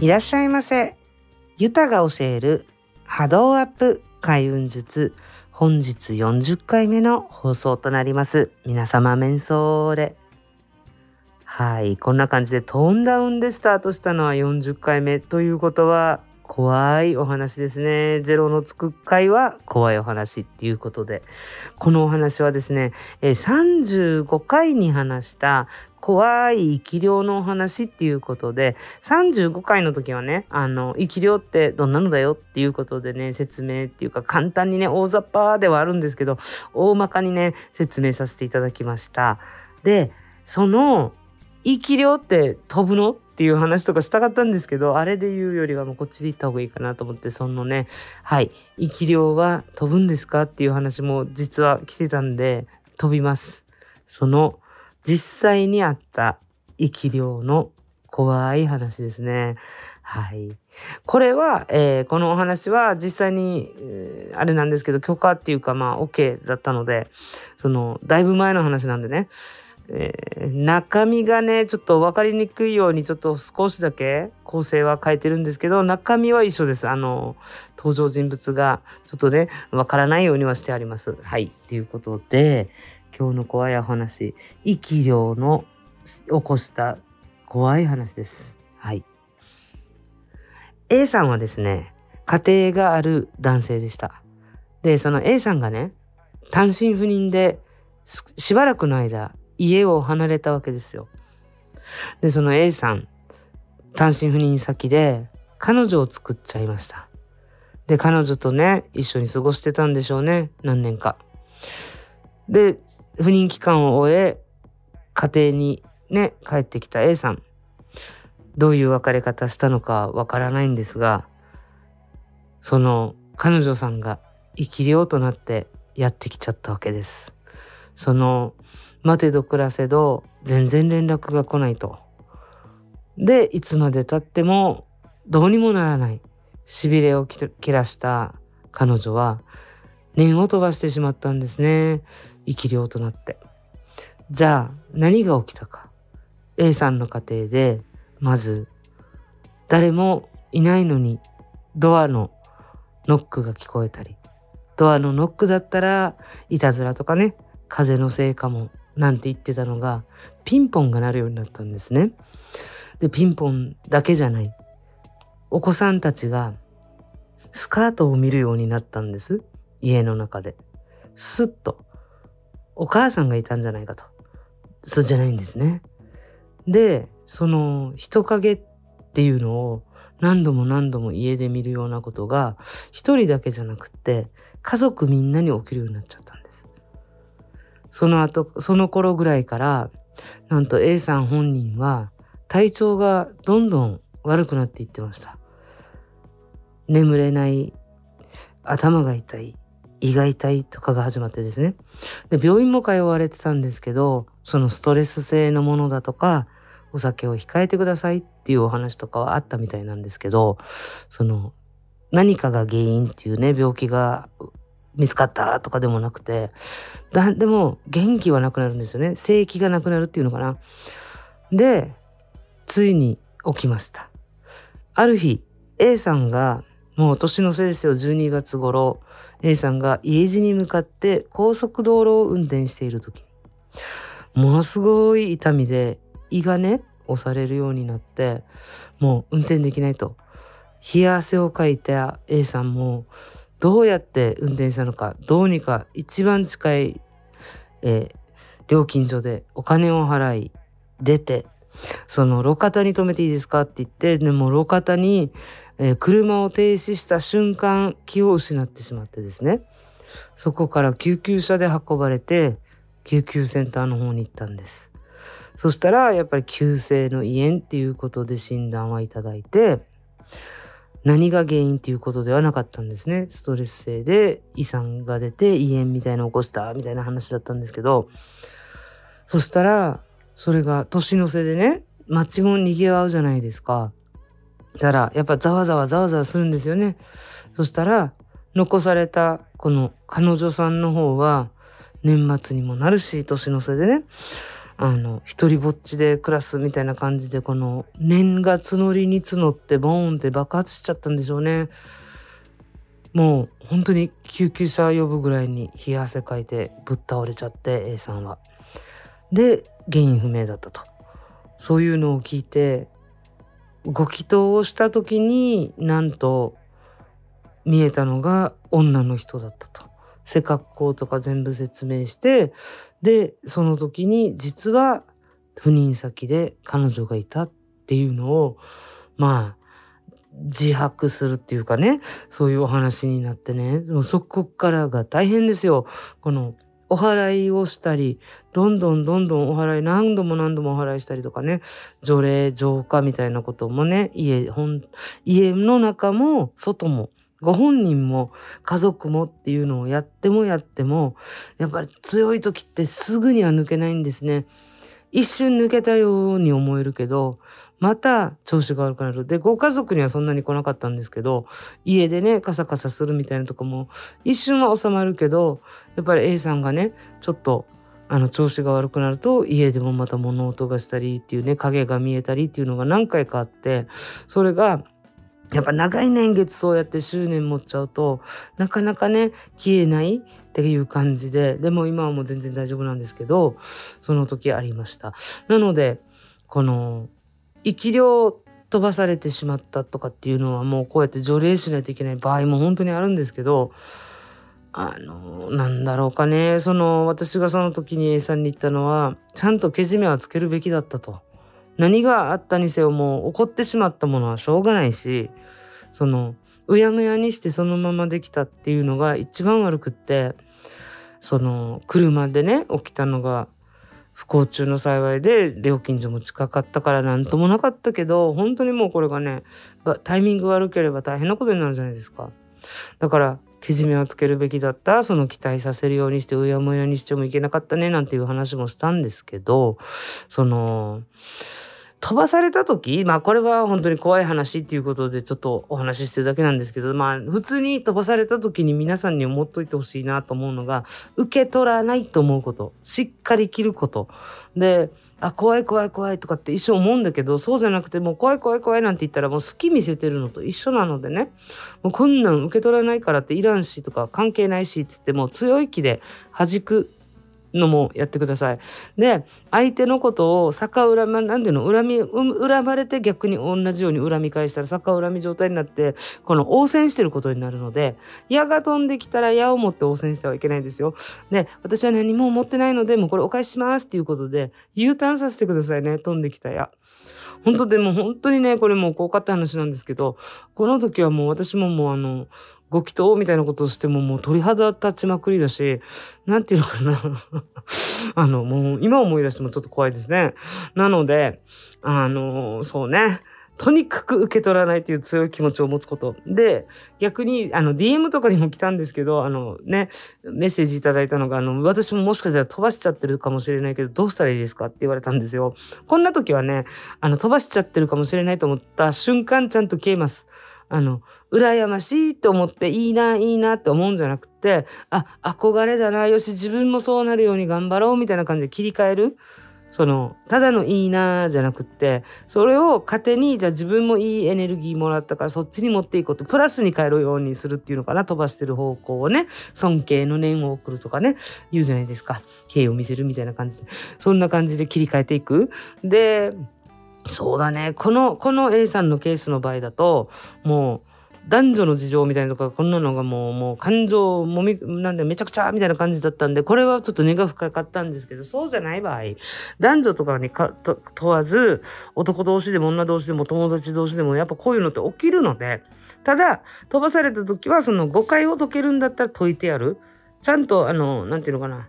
いらっしゃいませ。ユタが教える波動アップ開運術。本日40回目の放送となります。皆様、メンソーレ。はい。こんな感じでトーンダウンでスタートしたのは40回目ということは、怖いお話ですね。ゼロのつく回は怖いお話っていうことで、このお話はですね、35回に話した怖い生き量のお話っていうことで、35回の時はね、あの、生き量ってどんなのだよっていうことでね、説明っていうか簡単にね、大雑把ではあるんですけど、大まかにね、説明させていただきました。で、その、生き量って飛ぶの？っていう話とかしたかったんですけど、あれで言うよりはもうこっちで言った方がいいかなと思って、そのね、はい、生き量は飛ぶんですかっていう話も実は来てたんで、飛びます。その実際にあった生き量の怖い話ですね。はい。これは、えー、このお話は実際に、えー、あれなんですけど、許可っていうかまあ OK だったので、その、だいぶ前の話なんでね、えー、中身がね、ちょっと分かりにくいようにちょっと少しだけ構成は変えてるんですけど、中身は一緒です。あの、登場人物がちょっとね、分からないようにはしてあります。はい。ということで、今日の怖いお話、生き量の起こした怖い話です。はい。A さんはですね、家庭がある男性でした。で、その A さんがね、単身赴任でしばらくの間家を離れたわけですよ。で、その A さん、単身赴任先で彼女を作っちゃいました。で、彼女とね、一緒に過ごしてたんでしょうね、何年か。で、赴任期間を終え、家庭にね、帰ってきた A さん。どういう別れ方したのかわからないんですが、その彼女さんが生き量となってやってきちゃったわけです。その待てど暮らせど全然連絡が来ないと。で、いつまで経ってもどうにもならない。痺れを切らした彼女は念を飛ばしてしまったんですね。生き量となって。じゃあ何が起きたか。A さんの家庭でまず誰もいないのにドアのノックが聞こえたりドアのノックだったらいたずらとかね風のせいかもなんて言ってたのがピンポンが鳴るようになったんですね。でピンポンだけじゃないお子さんたちがスカートを見るようになったんです家の中で。スッとお母さんがいたんじゃないかと。そうじゃないんですね。でその人影っていうのを何度も何度も家で見るようなことが一人だけじゃなくって家族みんなに起きるようになっちゃったんです。その後、その頃ぐらいからなんと A さん本人は体調がどんどん悪くなっていってました。眠れない、頭が痛い、胃が痛いとかが始まってですね。で、病院も通われてたんですけど、そのストレス性のものだとか、お酒を控えてくださいっていうお話とかはあったみたいなんですけど、その何かが原因っていうね、病気が見つかったとかでもなくて、だでも元気はなくなるんですよね。正気がなくなるっていうのかな。で、ついに起きました。ある日、A さんが、もう年の瀬ですよ、12月頃、A さんが家路に向かって高速道路を運転している時、ものすごい痛みで胃がね押されるようになってもう運転できないと冷や汗をかいた A さんもどうやって運転したのかどうにか一番近い、えー、料金所でお金を払い出てその路肩に止めていいですかって言ってでも路肩に、えー、車を停止した瞬間気を失ってしまってですねそこから救急車で運ばれて救急センターの方に行ったんです。そしたらやっぱり急性の胃炎っていうことで診断はいただいて何が原因っていうことではなかったんですねストレス性で胃酸が出て胃炎みたいな起こしたみたいな話だったんですけどそしたらそれが年の瀬でね街も賑わうじゃないですか。だからやっぱざわざわざわざわするんですよね。そしたら残されたこの彼女さんの方は年末にもなるし年の瀬でねあの、一人ぼっちで暮らすみたいな感じで、この念が募りに募ってボーンって爆発しちゃったんでしょうね。もう本当に救急車呼ぶぐらいに冷や汗かいてぶっ倒れちゃって A さんは。で、原因不明だったと。そういうのを聞いて、ご祈祷をした時になんと見えたのが女の人だったと。背格好とか全部説明してでその時に実は赴任先で彼女がいたっていうのをまあ自白するっていうかねそういうお話になってねもうそこからが大変ですよ。このお祓いをしたりどんどんどんどんお祓い何度も何度もお祓いしたりとかね除霊浄化みたいなこともね家ほん家の中も外もご本人も家族もっていうのをやってもやってもやっぱり強い時ってすぐには抜けないんですね。一瞬抜けたように思えるけどまた調子が悪くなる。でご家族にはそんなに来なかったんですけど家でねカサカサするみたいなとかも一瞬は収まるけどやっぱり A さんがねちょっとあの調子が悪くなると家でもまた物音がしたりっていうね影が見えたりっていうのが何回かあってそれがやっぱ長い年月そうやって執念持っちゃうとなかなかね消えないっていう感じででも今はもう全然大丈夫なんですけどその時ありましたなのでこの生き量飛ばされてしまったとかっていうのはもうこうやって除霊しないといけない場合も本当にあるんですけどあのなんだろうかねその私がその時に A さんに言ったのはちゃんとけじめはつけるべきだったと。何があったにせよもう怒ってしまったものはしょうがないしそのうやむやにしてそのままできたっていうのが一番悪くってその車でね起きたのが不幸中の幸いで料金所も近かったから何ともなかったけど本当にもうこれがねタイミング悪ければ大変なことになるじゃないですか。だからけじめをつけるべきだったその期待させるようにしてうやむやにしてもいけなかったねなんていう話もしたんですけどその飛ばされた時まあこれは本当に怖い話っていうことでちょっとお話ししてるだけなんですけどまあ普通に飛ばされた時に皆さんに思っといてほしいなと思うのが受け取らないと思うこと。しっかり切ること。であ怖い怖い怖いとかって一生思うんだけどそうじゃなくてもう怖い怖い怖いなんて言ったらもう好き見せてるのと一緒なのでね。もうこんなん受け取らないからっていらんしとか関係ないしって言ってもう強い気で弾くのもやってください。で相手のことを逆恨まなんていうの恨み恨まれて逆に同じように恨み返したら逆恨み状態になってこの応戦してることになるので矢が飛んできたら矢を持って応戦してはいけないんですよ。で私は何も持ってないのでもうこれお返ししますっていうことで U ターンさせてくださいね飛んできた矢。本当でも本当にねこれもう怖かった話なんですけどこの時はもう私ももうあのご祈祷みたいなことをしてももう鳥肌立ちまくりだし、なんていうのかな あの、もう今思い出してもちょっと怖いですね。なので、あの、そうね。とにかく受け取らないという強い気持ちを持つこと。で、逆に、あの、DM とかにも来たんですけど、あのね、メッセージいただいたのが、あの、私ももしかしたら飛ばしちゃってるかもしれないけど、どうしたらいいですかって言われたんですよ。こんな時はね、あの、飛ばしちゃってるかもしれないと思った瞬間ちゃんと消えます。あの、羨ましいと思っていいな、いいなって思うんじゃなくて、あ、憧れだな、よし、自分もそうなるように頑張ろうみたいな感じで切り替える。その、ただのいいなじゃなくって、それを糧に、じゃあ自分もいいエネルギーもらったからそっちに持っていこうと、プラスに変えるようにするっていうのかな、飛ばしてる方向をね、尊敬の念を送るとかね、言うじゃないですか。敬意を見せるみたいな感じで。そんな感じで切り替えていく。で、そうだね。この、この A さんのケースの場合だと、もう、男女の事情みたいなとか、こんなのがもう、もう感情もみ、なんでめちゃくちゃみたいな感じだったんで、これはちょっと根が深かったんですけど、そうじゃない場合、男女とかにかと問わず、男同士でも女同士でも友達同士でも、やっぱこういうのって起きるので、ただ、飛ばされた時は、その誤解を解けるんだったら解いてやる。ちゃんと、あの、なんていうのかな。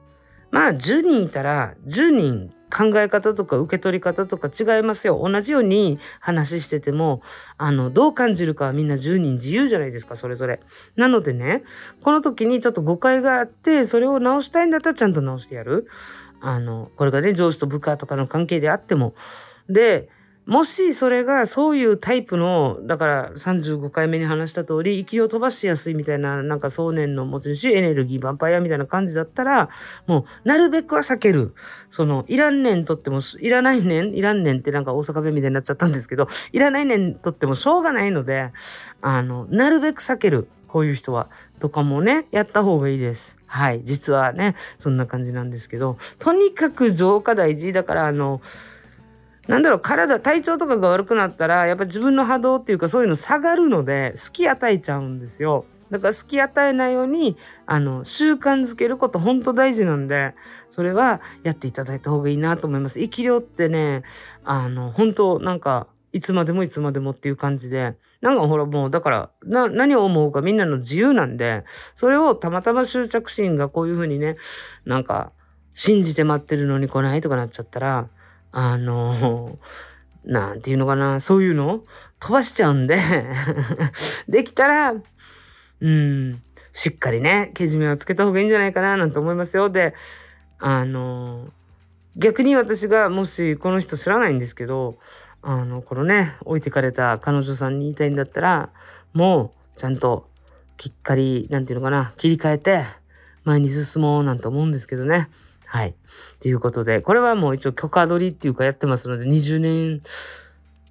まあ、10人いたら、10人考え方とか受け取り方とか違いますよ。同じように話してても、あの、どう感じるかはみんな10人自由じゃないですか、それぞれ。なのでね、この時にちょっと誤解があって、それを直したいんだったらちゃんと直してやる。あの、これがね、上司と部下とかの関係であっても。で、もしそれがそういうタイプの、だから35回目に話した通り、息を飛ばしやすいみたいな、なんか想念の持ち主、エネルギー、ヴァンパイアみたいな感じだったら、もう、なるべくは避ける。その、いらんねんとっても、いらないねん、いらんねんってなんか大阪弁みたいになっちゃったんですけど、いらないねんとってもしょうがないので、あの、なるべく避ける。こういう人は。とかもね、やった方がいいです。はい。実はね、そんな感じなんですけど、とにかく浄化大事だから、あの、なんだろう、体、体調とかが悪くなったら、やっぱ自分の波動っていうかそういうの下がるので、好き与えちゃうんですよ。だから好き与えないように、あの、習慣づけること本当大事なんで、それはやっていただいた方がいいなと思います。生き量ってね、あの、本当なんか、いつまでもいつまでもっていう感じで、なんかほらもう、だから、な、何を思うかみんなの自由なんで、それをたまたま執着心がこういうふうにね、なんか、信じて待ってるのに来ないとかなっちゃったら、あの、なんていうのかな、そういうの？飛ばしちゃうんで できたら、うん、しっかりね、けじめをつけた方がいいんじゃないかな、なんて思いますよ。で、あの、逆に私がもしこの人知らないんですけど、あの、このね、置いてかれた彼女さんに言いたいんだったら、もう、ちゃんと、きっかり、なんていうのかな、切り替えて、前に進もうなんて思うんですけどね。はい。ということで、これはもう一応許可取りっていうかやってますので、20年、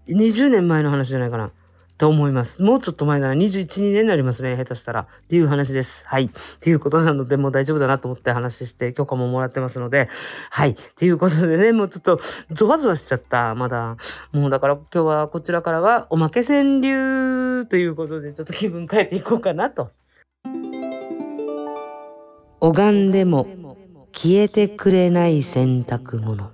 20年前の話じゃないかな。と思います。もうちょっと前なら21、2年になりますね。下手したら。っていう話です。はい。っていうことなので、もう大丈夫だなと思って話して許可ももらってますので。はい。っていうことでね、もうちょっとゾワゾワしちゃった。まだ。もうだから今日はこちらからはおまけ川柳ということで、ちょっと気分変えていこうかなと。拝んでも消えてくれない洗濯物。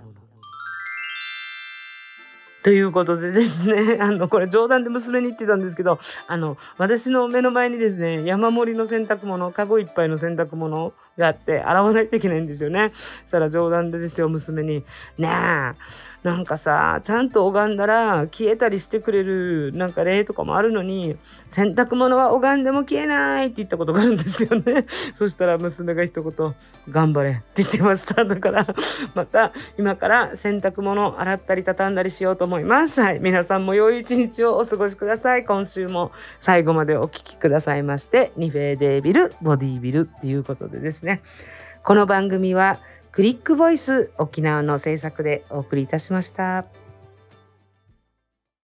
ということでですね、あの、これ冗談で娘に言ってたんですけど、あの、私の目の前にですね、山盛りの洗濯物、かごいっぱいの洗濯物があって、洗わないといけないんですよね。そしたら冗談でですよ、娘に。ねえ、なんかさ、ちゃんと拝んだら消えたりしてくれる、なんか例とかもあるのに、洗濯物は拝んでも消えないって言ったことがあるんですよね。そしたら娘が一言、頑張れって言ってました。だから、また今から洗濯物洗ったり畳んだりしようと思います。はい。皆さんも良い一日をお過ごしください。今週も最後までお聴きくださいまして、ニフェーデービル、ボディービルっていうことでですねね。この番組はクリックボイス沖縄の制作でお送りいたしました。